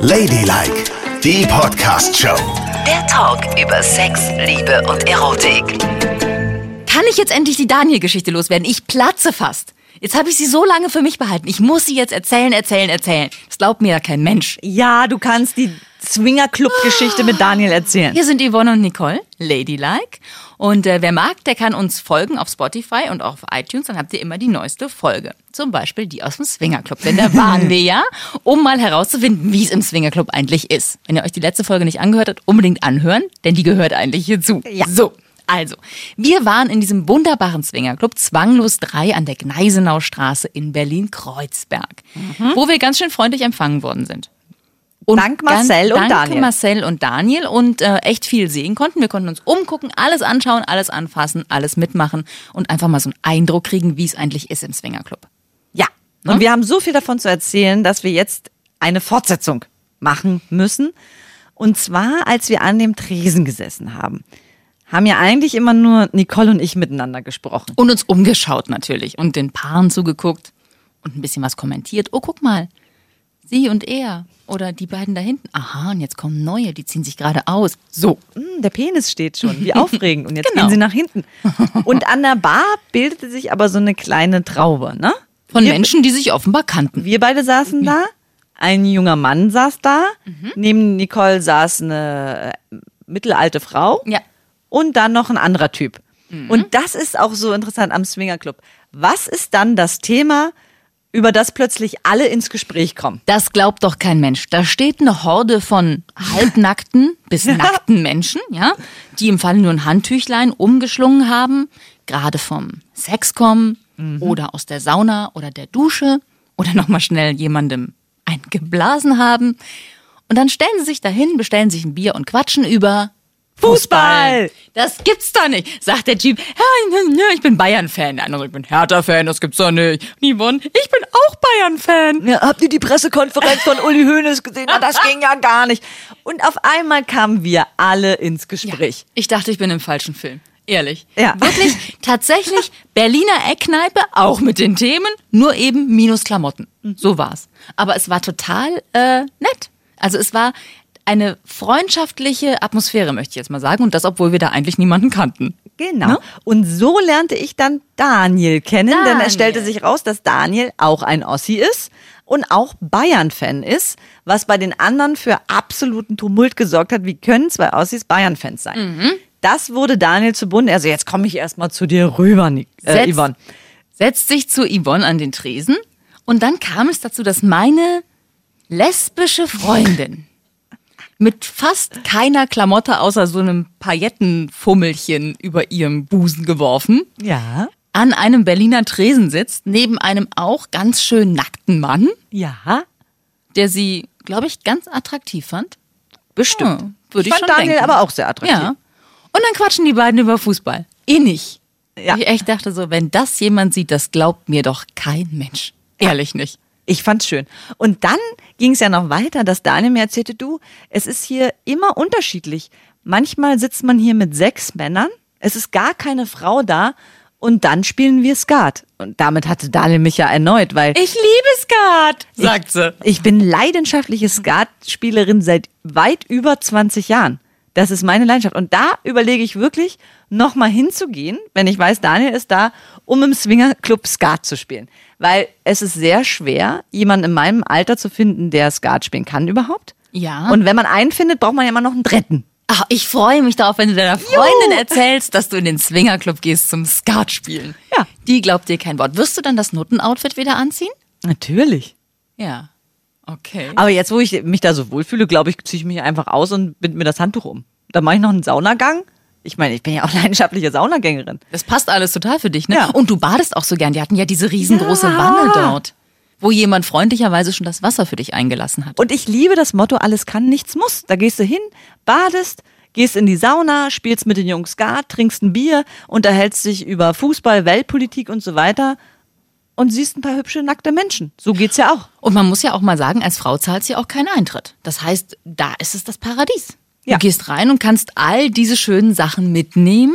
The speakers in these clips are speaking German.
Ladylike, die Podcast-Show. Der Talk über Sex, Liebe und Erotik. Kann ich jetzt endlich die Daniel-Geschichte loswerden? Ich platze fast. Jetzt habe ich sie so lange für mich behalten. Ich muss sie jetzt erzählen, erzählen, erzählen. Das glaubt mir ja kein Mensch. Ja, du kannst die Swinger-Club-Geschichte mit Daniel erzählen. Hier sind Yvonne und Nicole, Ladylike. Und äh, wer mag, der kann uns folgen auf Spotify und auch auf iTunes. Dann habt ihr immer die neueste Folge. Zum Beispiel die aus dem Swingerclub. Denn da waren wir ja, um mal herauszufinden, wie es im Swingerclub eigentlich ist. Wenn ihr euch die letzte Folge nicht angehört habt, unbedingt anhören, denn die gehört eigentlich hierzu. Ja. So. Also, wir waren in diesem wunderbaren Swingerclub Zwanglos 3 an der Gneisenaustraße in Berlin-Kreuzberg, wo wir ganz schön freundlich empfangen worden sind. Und Dank Marcel und danke Daniel. Marcel und Daniel und äh, echt viel sehen konnten. Wir konnten uns umgucken, alles anschauen, alles anfassen, alles mitmachen und einfach mal so einen Eindruck kriegen, wie es eigentlich ist im Swingerclub. Ja. Und wir haben so viel davon zu erzählen, dass wir jetzt eine Fortsetzung machen müssen. Und zwar, als wir an dem Tresen gesessen haben, haben ja eigentlich immer nur Nicole und ich miteinander gesprochen. Und uns umgeschaut natürlich und den Paaren zugeguckt und ein bisschen was kommentiert. Oh, guck mal, sie und er oder die beiden da hinten. Aha, und jetzt kommen neue, die ziehen sich gerade aus. So. Hm, der Penis steht schon, wie aufregend. Und jetzt Genau. gehen sie nach hinten. Und an der Bar bildete sich aber so eine kleine Traube, ne? Von Wir- Menschen, die sich offenbar kannten. Wir beide saßen da, ein junger Mann saß da, Mhm. neben Nicole saß eine äh, mittelalte Frau Ja. Und dann noch ein anderer Typ. Mhm. Und das ist auch so interessant am Swingerclub. Was ist dann das Thema, über das plötzlich alle ins Gespräch kommen? Das glaubt doch kein Mensch. Da steht eine Horde von halbnackten bis nackten Menschen, ja, die im Fall nur ein Handtüchlein umgeschlungen haben, gerade vom Sex kommen oder aus der Sauna oder der Dusche oder nochmal schnell jemandem ein geblasen haben. Und dann stellen sie sich dahin, bestellen sich ein Bier und quatschen über Fußball. Das gibt's doch nicht, sagt der. Ja, ich bin Bayern-Fan. Der andere, ich bin Hertha-Fan, das gibt's doch nicht. Yvonne, ich bin auch Bayern-Fan. Ja, habt ihr die Pressekonferenz von Uli Hoeneß gesehen? Na, das ging ja gar nicht. Und auf einmal kamen wir alle ins Gespräch. Ich dachte, ich bin im falschen Film. Ehrlich. Ja. Wirklich, tatsächlich, Berliner Eckkneipe, auch mit den Themen, nur eben minus Klamotten. So war's. Aber es war total äh, nett. Also es war eine freundschaftliche Atmosphäre, möchte ich jetzt mal sagen. Und das, obwohl wir da eigentlich niemanden kannten. Genau. Ne? Und so lernte ich dann Daniel kennen, denn Daniel. es stellte sich raus, dass Daniel auch ein Ossi ist und auch Bayern-Fan ist, was bei den anderen für absoluten Tumult gesorgt hat. Wie können zwei Ossis Bayern-Fans sein? Mhm. Das wurde Daniel zu Bunde. Also jetzt komme ich erstmal zu dir rüber, äh, Setz- Yvonne. Setzt sich zu Yvonne an den Tresen. Und dann kam es dazu, dass meine lesbische Freundin mit fast keiner Klamotte außer so einem Paillettenfummelchen über ihrem Busen geworfen, Ja. an einem Berliner Tresen sitzt, neben einem auch ganz schön nackten Mann, Ja. der sie, glaube ich, ganz attraktiv fand. Bestimmt. Ja, würde ich fand schon Daniel denken. aber auch sehr attraktiv. Ja. Und dann quatschen die beiden über Fußball. Innig. Ja. Ich echt dachte so, wenn das jemand sieht, das glaubt mir doch kein Mensch. Ehrlich nicht. Ich fand's schön. Und dann ging es ja noch weiter, dass Daniel mir erzählte, du, es ist hier immer unterschiedlich. Manchmal sitzt man hier mit sechs Männern, es ist gar keine Frau da und dann spielen wir Skat. Und damit hatte Daniel mich ja erneut, weil Ich liebe Skat, sagt sie. ich bin leidenschaftliche Skatspielerin seit weit über 20 Jahren. Das ist meine Leidenschaft. Und da überlege ich wirklich, nochmal hinzugehen, wenn ich weiß, Daniel ist da, um im Swingerclub Skat zu spielen. Weil es ist sehr schwer, jemanden in meinem Alter zu finden, der Skat spielen kann überhaupt. Ja. Und wenn man einen findet, braucht man ja immer noch einen dritten. Ach, ich freue mich darauf, wenn du deiner Freundin erzählst, dass du in den Swingerclub gehst zum Skat spielen. Ja. Die glaubt dir kein Wort. Wirst du dann das Nutten-Outfit wieder anziehen? Natürlich. Ja. Okay. Aber jetzt, wo ich mich da so wohlfühle, glaube ich, ziehe ich mich einfach aus und bind mir das Handtuch um. Dann mache ich noch einen Saunagang. Ich meine, ich bin ja auch leidenschaftliche Saunagängerin. Das passt alles total für dich, ne? Ja. Und du badest auch so gern. Die hatten ja diese riesengroße Ja. Wanne dort, wo jemand freundlicherweise schon das Wasser für dich eingelassen hat. Und ich liebe das Motto, alles kann, nichts muss. Da gehst du hin, badest, gehst in die Sauna, spielst mit den Jungs Skat, trinkst ein Bier, unterhältst dich über Fußball, Weltpolitik und so weiter und siehst ein paar hübsche, nackte Menschen. So geht's ja auch. Und man muss ja auch mal sagen, als Frau zahlt sie auch keinen Eintritt. Das heißt, da ist es das Paradies. Ja. Du gehst rein und kannst all diese schönen Sachen mitnehmen,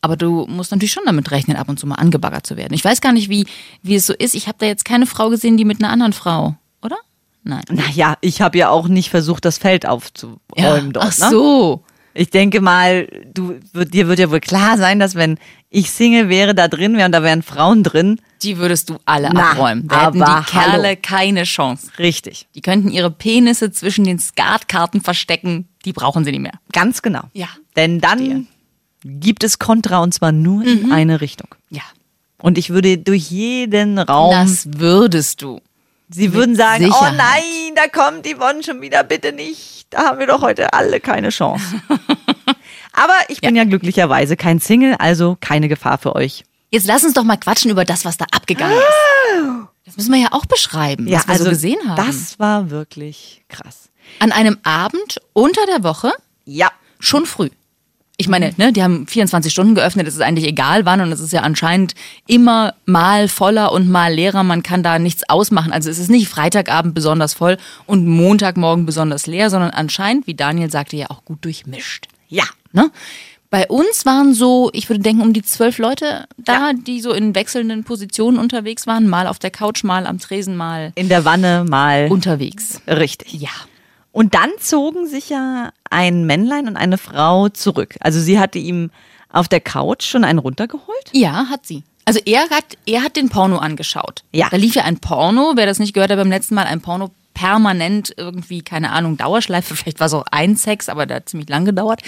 aber du musst natürlich schon damit rechnen, ab und zu mal angebaggert zu werden. Ich weiß gar nicht, wie, wie es so ist. Ich habe da jetzt keine Frau gesehen, die mit einer anderen Frau, oder? Nein. Naja, ich habe ja auch nicht versucht, das Feld aufzuräumen dort. Ach so. Ne? Ich denke mal, du, dir wird ja wohl klar sein, dass wenn ich Single wäre, da drin wäre und da wären Frauen drin. Die würdest du alle Na, abräumen. Da hätten die Kerle hallo. keine Chance. Richtig. Die könnten ihre Penisse zwischen den Skatkarten verstecken. Die brauchen sie nicht mehr. Ganz genau. Ja, Denn dann verstehe. gibt es Kontra und zwar nur in eine Richtung. Ja. Und ich würde durch jeden Raum, Das würdest du. sie würden sagen, Sicherheit. oh nein, da kommt Yvonne schon wieder, bitte nicht. Da haben wir doch heute alle keine Chance. Aber ich bin ja. glücklicherweise kein Single, also keine Gefahr für euch. Jetzt lass uns doch mal quatschen über das, was da abgegangen ist. Das müssen wir ja auch beschreiben, was wir so gesehen haben. also das war wirklich krass. An einem Abend unter der Woche, Ja. schon früh. Ich meine, ne, die haben 24 Stunden geöffnet, es ist eigentlich egal wann und es ist ja anscheinend immer mal voller und mal leerer. Man kann da nichts ausmachen. Also es ist nicht Freitagabend besonders voll und Montagmorgen besonders leer, sondern anscheinend, wie Daniel sagte, ja auch gut durchmischt. Ja. Ne? Bei uns waren so, ich würde denken, um die zwölf Leute da, die so in wechselnden Positionen unterwegs waren. Mal auf der Couch, mal am Tresen, mal In der Wanne mal. unterwegs. richtig. Ja. Und dann zogen sich ja ein Männlein und eine Frau zurück. Also sie hatte ihm auf der Couch schon einen runtergeholt. Ja, hat sie. Also er hat, er hat den Porno angeschaut. Ja. Da lief ja ein Porno, wer das nicht gehört hat beim letzten Mal, ein Porno permanent irgendwie, keine Ahnung, Dauerschleife, vielleicht war es auch ein Sex, aber der hat ziemlich lang gedauert,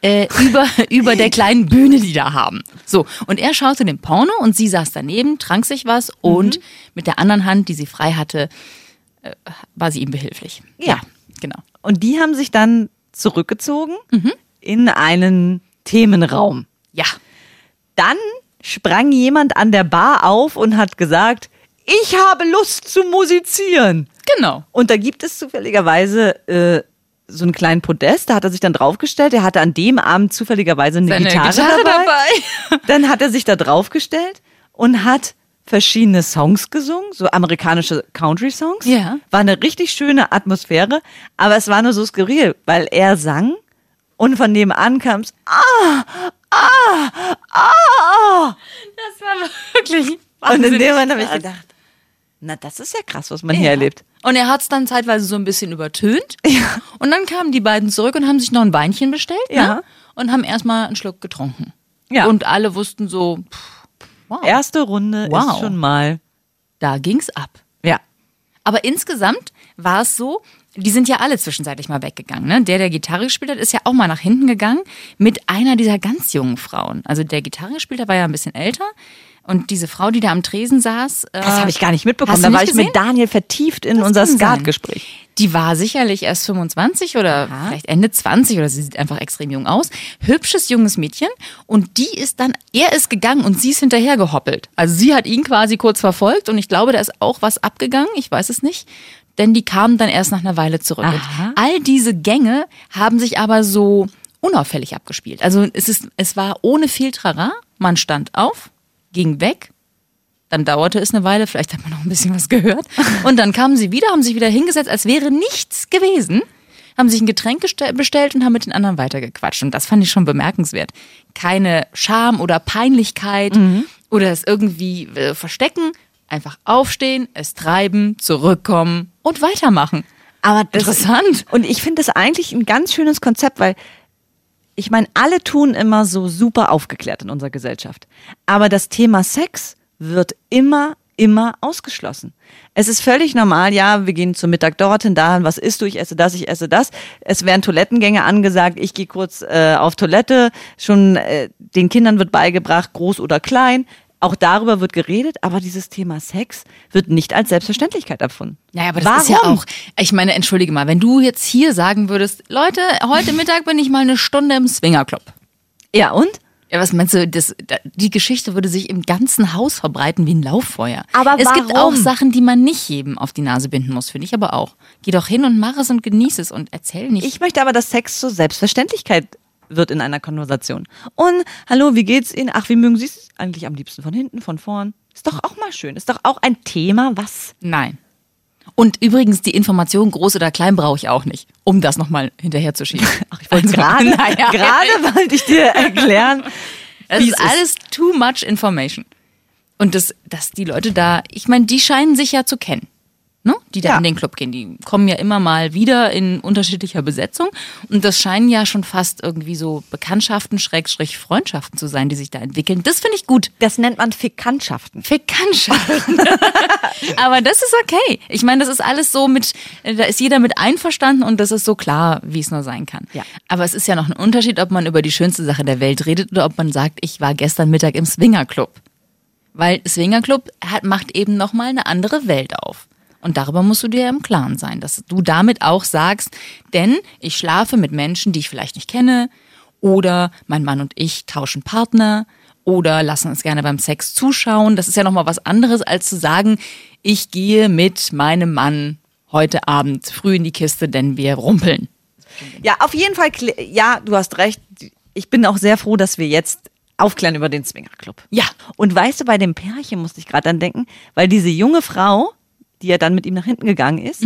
äh, über, über der kleinen Bühne, die da haben. So, und er schaute den Porno und sie saß daneben, trank sich was und mit der anderen Hand, die sie frei hatte, äh, war sie ihm behilflich. Ja. Genau. Und die haben sich dann zurückgezogen in einen Themenraum. Ja. Dann sprang jemand an der Bar auf und hat gesagt, ich habe Lust zu musizieren. Genau. Und da gibt es zufälligerweise äh, so einen kleinen Podest, da hat er sich dann draufgestellt. Er hatte an dem Abend zufälligerweise eine Seine Gitarre, Gitarre dabei. Dann hat er sich da draufgestellt und hat verschiedene Songs gesungen, so amerikanische Country-Songs. Ja. War eine richtig schöne Atmosphäre, aber es war nur so skurril, weil er sang und von nebenan kam es, ah, ah, ah. Das war wirklich. Und in dem Moment habe ich gedacht, na, das ist ja krass, was man hier erlebt. Und er hat es dann zeitweise so ein bisschen übertönt. Und dann kamen die beiden zurück und haben sich noch ein Weinchen bestellt. Ja. Ne? Und haben erstmal einen Schluck getrunken. Ja. Und alle wussten so, pff, wow, Erste Runde Wow. ist schon mal, da ging's ab. ja. Aber insgesamt war es so, die sind ja alle zwischenzeitlich mal weggegangen. Ne? Der, der Gitarre gespielt hat, ist ja auch mal nach hinten gegangen mit einer dieser ganz jungen Frauen. Also der Gitarre gespielt hat, war ja ein bisschen älter. Und diese Frau, die da am Tresen saß. äh, Das habe ich gar nicht mitbekommen. Da du war nicht ich mit gesehen? Daniel vertieft in Das unser. Skatgespräch. Die war sicherlich erst 25 oder vielleicht Ende 20 oder sie sieht einfach extrem jung aus. Hübsches junges Mädchen und die ist dann, er ist gegangen und sie ist hinterher gehoppelt. Also sie hat ihn quasi kurz verfolgt und ich glaube, da ist auch was abgegangen, ich weiß es nicht. Denn die kamen dann erst nach einer Weile zurück. Aha. All diese Gänge haben sich aber so unauffällig abgespielt. Also es, ist, es war ohne viel Trara. Man stand auf, ging weg, dann dauerte es eine Weile, vielleicht hat man noch ein bisschen was gehört. Und dann kamen sie wieder, haben sich wieder hingesetzt, als wäre nichts gewesen, haben sich ein Getränk bestellt und haben mit den anderen weitergequatscht. Und das fand ich schon bemerkenswert. Keine Scham oder Peinlichkeit oder es irgendwie äh, verstecken. Einfach aufstehen, es treiben, zurückkommen und weitermachen. Aber das, Interessant. Und ich finde das eigentlich ein ganz schönes Konzept, weil ich meine, alle tun immer so super aufgeklärt in unserer Gesellschaft. Aber das Thema Sex wird immer, immer ausgeschlossen. Es ist völlig normal, ja, wir gehen zum Mittag dorthin, dahin, was isst du, ich esse das, ich esse das. Es werden Toilettengänge angesagt, ich gehe kurz äh, auf Toilette, schon äh, den Kindern wird beigebracht, groß oder klein. Auch darüber wird geredet, aber dieses Thema Sex wird nicht als Selbstverständlichkeit erfunden. Naja, aber das Warum? ist ja auch, ich meine, entschuldige mal, wenn du jetzt hier sagen würdest, Leute, heute Mittag bin ich mal eine Stunde im Swingerclub. Ja, und? Ja, was meinst du, das, da- die Geschichte würde sich im ganzen Haus verbreiten wie ein Lauffeuer. Aber es gibt warum? auch Sachen, die man nicht jedem auf die Nase binden muss, finde ich aber auch. Geh doch hin und mach es und genieß es und erzähl nicht. Ich möchte aber, dass Sex zur Selbstverständlichkeit wird in einer Konversation. Und hallo, wie geht's Ihnen? Ach, wie mögen Sie es eigentlich am liebsten? Von hinten, von vorn? Ist doch auch mal schön. Ist doch auch ein Thema, was. Nein. Und übrigens, die Information groß oder klein brauche ich auch nicht, um das nochmal hinterherzuschieben. Ach, ich Und gerade, naja, gerade wollte ich dir erklären, Es ist es ist. alles too much information. Und das, dass die Leute da, ich meine, die scheinen sich ja zu kennen. Ne? die da Ja. in den Club gehen. Die kommen ja immer mal wieder in unterschiedlicher Besetzung. Und das scheinen ja schon fast irgendwie so Bekanntschaften, Schrägstrich Freundschaften zu sein, die sich da entwickeln. Das finde ich gut. Das nennt man Fikantschaften. Bekanntschaften. Aber das ist okay. Ich meine, das ist alles so mit, äh, da ist jeder mit einverstanden und das ist so klar, wie es nur sein kann. Ja. Aber es ist ja noch ein Unterschied, ob man über die schönste Sache der Welt redet oder ob man sagt, ich war gestern Mittag im Swingerclub. Weil Swingerclub hat, macht eben nochmal eine andere Welt auf. Und darüber musst du dir ja im Klaren sein, dass du damit auch sagst, denn ich schlafe mit Menschen, die ich vielleicht nicht kenne, oder mein Mann und ich tauschen Partner, oder lassen uns gerne beim Sex zuschauen. Das ist ja nochmal was anderes, als zu sagen, ich gehe mit meinem Mann heute Abend früh in die Kiste, denn wir rumpeln. Ja, auf jeden Fall, ja, du hast recht. Ich bin auch sehr froh, dass wir jetzt aufklären über den Swingerclub. Ja. Und weißt du, bei dem Pärchen musste ich gerade dann denken, weil diese junge Frau, die ja dann mit ihm nach hinten gegangen ist,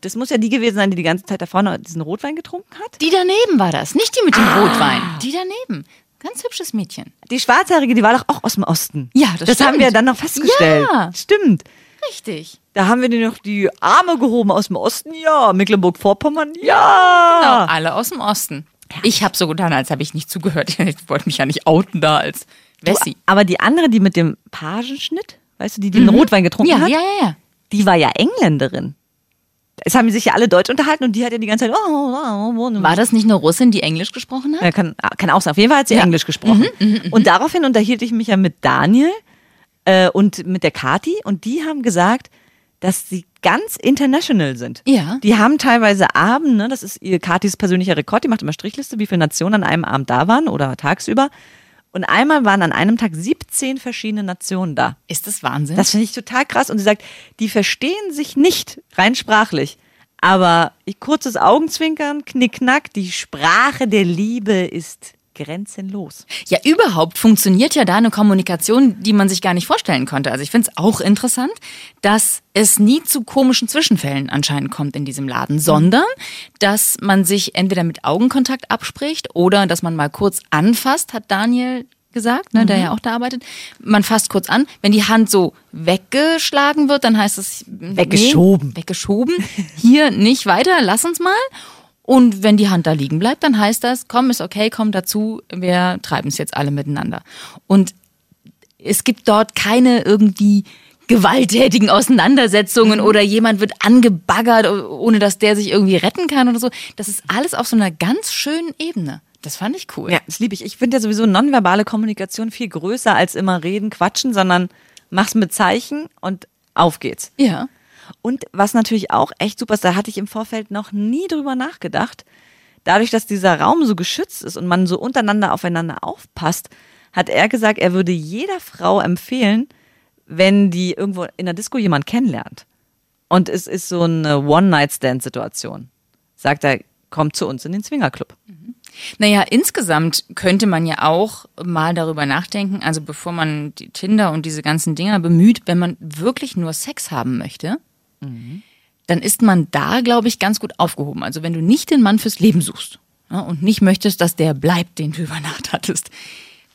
das muss ja die gewesen sein, die die ganze Zeit da vorne diesen Rotwein getrunken hat. Die daneben war das, nicht die mit dem Rotwein. Die daneben. Ganz hübsches Mädchen. Die Schwarzhaarige, die war doch auch aus dem Osten. Ja, das Das haben stimmt. wir dann noch festgestellt. Ja. Stimmt. Richtig. Da haben wir dir noch die Arme gehoben aus dem Osten. Ja. Mecklenburg-Vorpommern. Ja. Genau, alle aus dem Osten. Ich habe so getan, als habe ich nicht zugehört. Ich wollte mich ja nicht outen da als Wessi. Aber die andere, die mit dem Pagenschnitt, weißt du, die den Rotwein getrunken Mhm. Ja, hat, ja, ja, ja. Die war ja Engländerin. Es haben sich ja alle Deutsch unterhalten und die hat ja die ganze Zeit. Oh, oh, oh, oh. War das nicht eine Russin, die Englisch gesprochen hat? Ja, kann, kann auch sein. Auf jeden Fall hat sie Ja. Mhm, Englisch gesprochen. und daraufhin unterhielt ich mich ja mit Daniel äh, und mit der Kati und die haben gesagt, dass sie ganz international sind. Ja. Die haben teilweise Abende, ne, das ist ihr Katis persönlicher Rekord, die macht immer Strichliste, wie viele Nationen an einem Abend da waren oder tagsüber. Und einmal waren an einem Tag 17 verschiedene Nationen da. Ist das Wahnsinn? Das finde ich total krass. Und sie sagt, die verstehen sich nicht rein sprachlich. Aber ich, kurzes Augenzwinkern, knickknack, die Sprache der Liebe ist grenzenlos. Ja, überhaupt funktioniert ja da eine Kommunikation, die man sich gar nicht vorstellen konnte. Also ich finde es auch interessant, dass es nie zu komischen Zwischenfällen anscheinend kommt in diesem Laden, sondern dass man sich entweder mit Augenkontakt abspricht oder dass man mal kurz anfasst, hat Daniel gesagt, ne, der ja auch da arbeitet. Man fasst kurz an. Wenn die Hand so weggeschlagen wird, dann heißt es Weggeschoben. Nee, weggeschoben. Hier nicht weiter, lass uns mal. Und wenn die Hand da liegen bleibt, dann heißt das, komm, ist okay, komm dazu, wir treiben es jetzt alle miteinander. Und es gibt dort keine irgendwie gewalttätigen Auseinandersetzungen oder jemand wird angebaggert, ohne dass der sich irgendwie retten kann oder so. Das ist alles auf so einer ganz schönen Ebene. Das fand ich cool. Ja, das liebe ich. Ich finde ja sowieso nonverbale Kommunikation viel größer als immer reden, quatschen, sondern mach's mit Zeichen und auf geht's. Ja. Und was natürlich auch echt super ist, da hatte ich im Vorfeld noch nie drüber nachgedacht. Dadurch, dass dieser Raum so geschützt ist und man so untereinander aufeinander aufpasst, hat er gesagt, er würde jeder Frau empfehlen, wenn die irgendwo in der Disco jemand kennenlernt. Und es ist so eine One-Night-Stand-Situation. Sagt er, kommt zu uns in den Swingerclub. Naja, insgesamt könnte man ja auch mal darüber nachdenken, also bevor man die Tinder und diese ganzen Dinger bemüht, wenn man wirklich nur Sex haben möchte, dann ist man da, glaube ich, ganz gut aufgehoben. Also wenn du nicht den Mann fürs Leben suchst ja, und nicht möchtest, dass der bleibt, den du über Nacht hattest,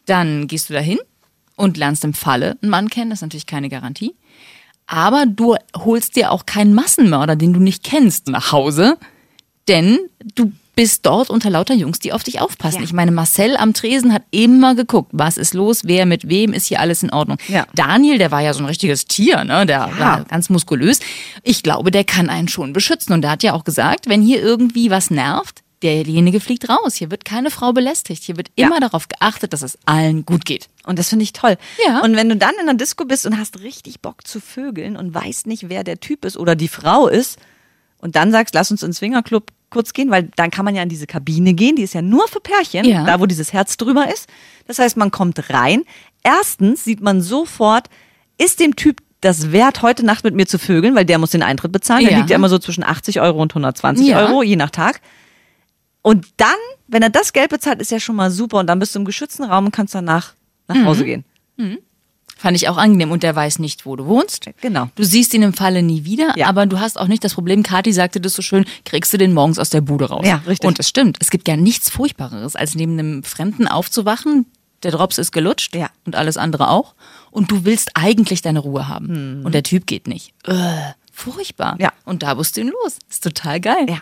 dann gehst du dahin und lernst im Falle einen Mann kennen, das ist natürlich keine Garantie. Aber du holst dir auch keinen Massenmörder, den du nicht kennst, nach Hause, denn du bist dort unter lauter Jungs, die auf dich aufpassen. Ja. Ich meine, Marcel am Tresen hat immer geguckt, was ist los, wer mit wem, ist hier alles in Ordnung. Ja. Daniel, der war ja so ein richtiges Tier, ne? der Ja. war ganz muskulös. Ich glaube, der kann einen schon beschützen. Und der hat ja auch gesagt, wenn hier irgendwie was nervt, derjenige fliegt raus. Hier wird keine Frau belästigt. Hier wird Ja. immer darauf geachtet, dass es allen gut geht. Und das finde ich toll. Ja. Und wenn du dann in der Disco bist und hast richtig Bock zu vögeln und weißt nicht, wer der Typ ist oder die Frau ist, und dann sagst, lass uns ins Swingerclub kurz gehen, weil dann kann man ja in diese Kabine gehen, die ist ja nur für Pärchen, Ja. da wo dieses Herz drüber ist. Das heißt, man kommt rein. Erstens sieht man sofort, ist dem Typ das wert, heute Nacht mit mir zu vögeln, weil der muss den Eintritt bezahlen. Der Ja. liegt ja immer so zwischen 80 Euro und 120 Ja. Euro, je nach Tag. Und dann, wenn er das Geld bezahlt, ist ja schon mal super. Und dann bist du im geschützten Raum und kannst danach nach Hause gehen. Fand ich auch angenehm. Und der weiß nicht, wo du wohnst. Genau. Du siehst ihn im Falle nie wieder, Ja. aber du hast auch nicht das Problem, Kathi sagte das so schön, kriegst du den morgens aus der Bude raus. Ja, richtig. Und es stimmt. Es gibt ja nichts Furchtbareres, als neben einem Fremden aufzuwachen. Der Drops ist gelutscht Ja. und alles andere auch. Und du willst eigentlich deine Ruhe haben. Hm. Und der Typ geht nicht. Äh, Furchtbar. Ja. Und da musst du ihn los. Ist total geil. Ja.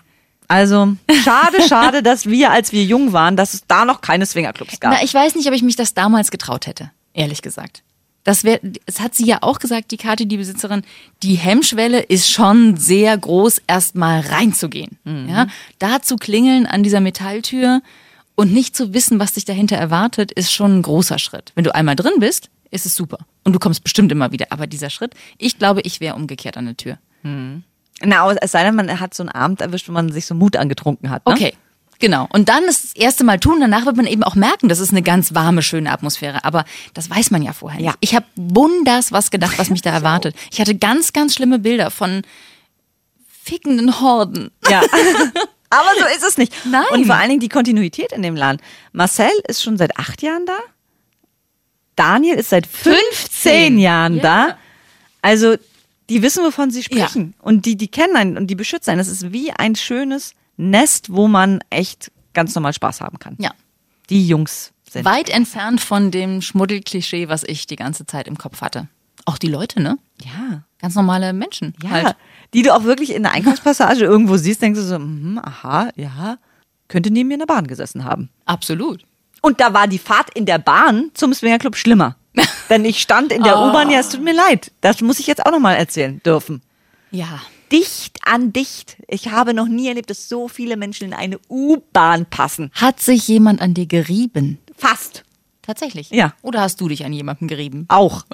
Also, schade, schade, dass wir, als wir jung waren, dass es da noch keine Swingerclubs gab. Na, ich weiß nicht, ob ich mich das damals getraut hätte, ehrlich gesagt. Das wär, es hat sie ja auch gesagt, die Kati, die Besitzerin, die Hemmschwelle ist schon sehr groß, erstmal reinzugehen. Ja, da zu klingeln an dieser Metalltür und nicht zu wissen, was dich dahinter erwartet, ist schon ein großer Schritt. Wenn du einmal drin bist, ist es super. Und du kommst bestimmt immer wieder. Aber dieser Schritt, ich glaube, ich wäre umgekehrt an der Tür. Na, aber es sei denn, man hat so einen Abend erwischt, wo man sich so Mut angetrunken hat. Ne? Okay. Genau. Und dann das erste Mal tun, danach wird man eben auch merken, das ist eine ganz warme, schöne Atmosphäre. Aber das weiß man ja vorher nicht. Ja. Ich habe wunders was gedacht, was mich da erwartet. Ich hatte ganz, ganz schlimme Bilder von fickenden Horden. Ja. Aber so ist es nicht. Nein. Und vor allen Dingen die Kontinuität in dem Laden. Marcel ist schon seit acht Jahren da. Daniel ist seit 15, 15 Jahren Ja. da. Also, die wissen, wovon sie sprechen. Und die, die kennen einen und die beschützen einen. Das ist wie ein schönes Nest, wo man echt ganz normal Spaß haben kann. Ja. Die Jungs sind. Weit entfernt von dem Schmuddelklischee, was ich die ganze Zeit im Kopf hatte. Auch die Leute, ne? Ja. Ganz normale Menschen. Ja. Halt. Die du auch wirklich in der Einkaufspassage irgendwo siehst, denkst du so, mhm, aha, ja, könnte neben mir in der Bahn gesessen haben. Absolut. Und da war die Fahrt in der Bahn zum Swingerclub schlimmer. Denn ich stand in der U-Bahn, ja, es tut mir leid. Das muss ich jetzt auch nochmal erzählen dürfen. Ja. Dicht an dicht. Ich habe noch nie erlebt, dass so viele Menschen in eine U-Bahn passen. Hat sich jemand an dir gerieben? Fast. Tatsächlich? Ja. Oder hast du dich an jemanden gerieben? Auch.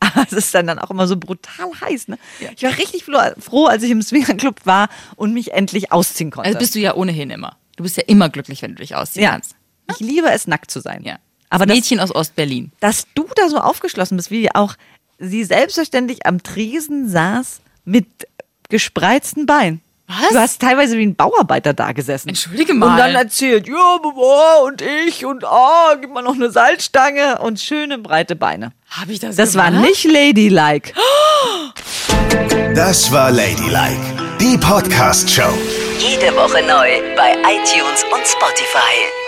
Aber es ist dann, dann auch immer so brutal heiß. Ne? Ich war richtig froh- als ich im Swingerclub war und mich endlich ausziehen konnte. Also bist du ja ohnehin immer. Du bist ja immer glücklich, wenn du dich ausziehen ja. kannst. Ich liebe es, nackt zu sein. Ja. Aber das, Mädchen aus Ostberlin. dass du da so aufgeschlossen bist, wie auch sie selbstverständlich am Tresen saß mit gespreizten Beinen. Was? Du hast teilweise wie ein Bauarbeiter da gesessen. Entschuldige Und mal. dann erzählt, ja, boah, und ich und ah, gib mal noch eine Salzstange und schöne breite Beine. Habe ich das Das war gemacht? nicht ladylike. Das war Ladylike, die Podcast-Show. Jede Woche neu bei iTunes und Spotify.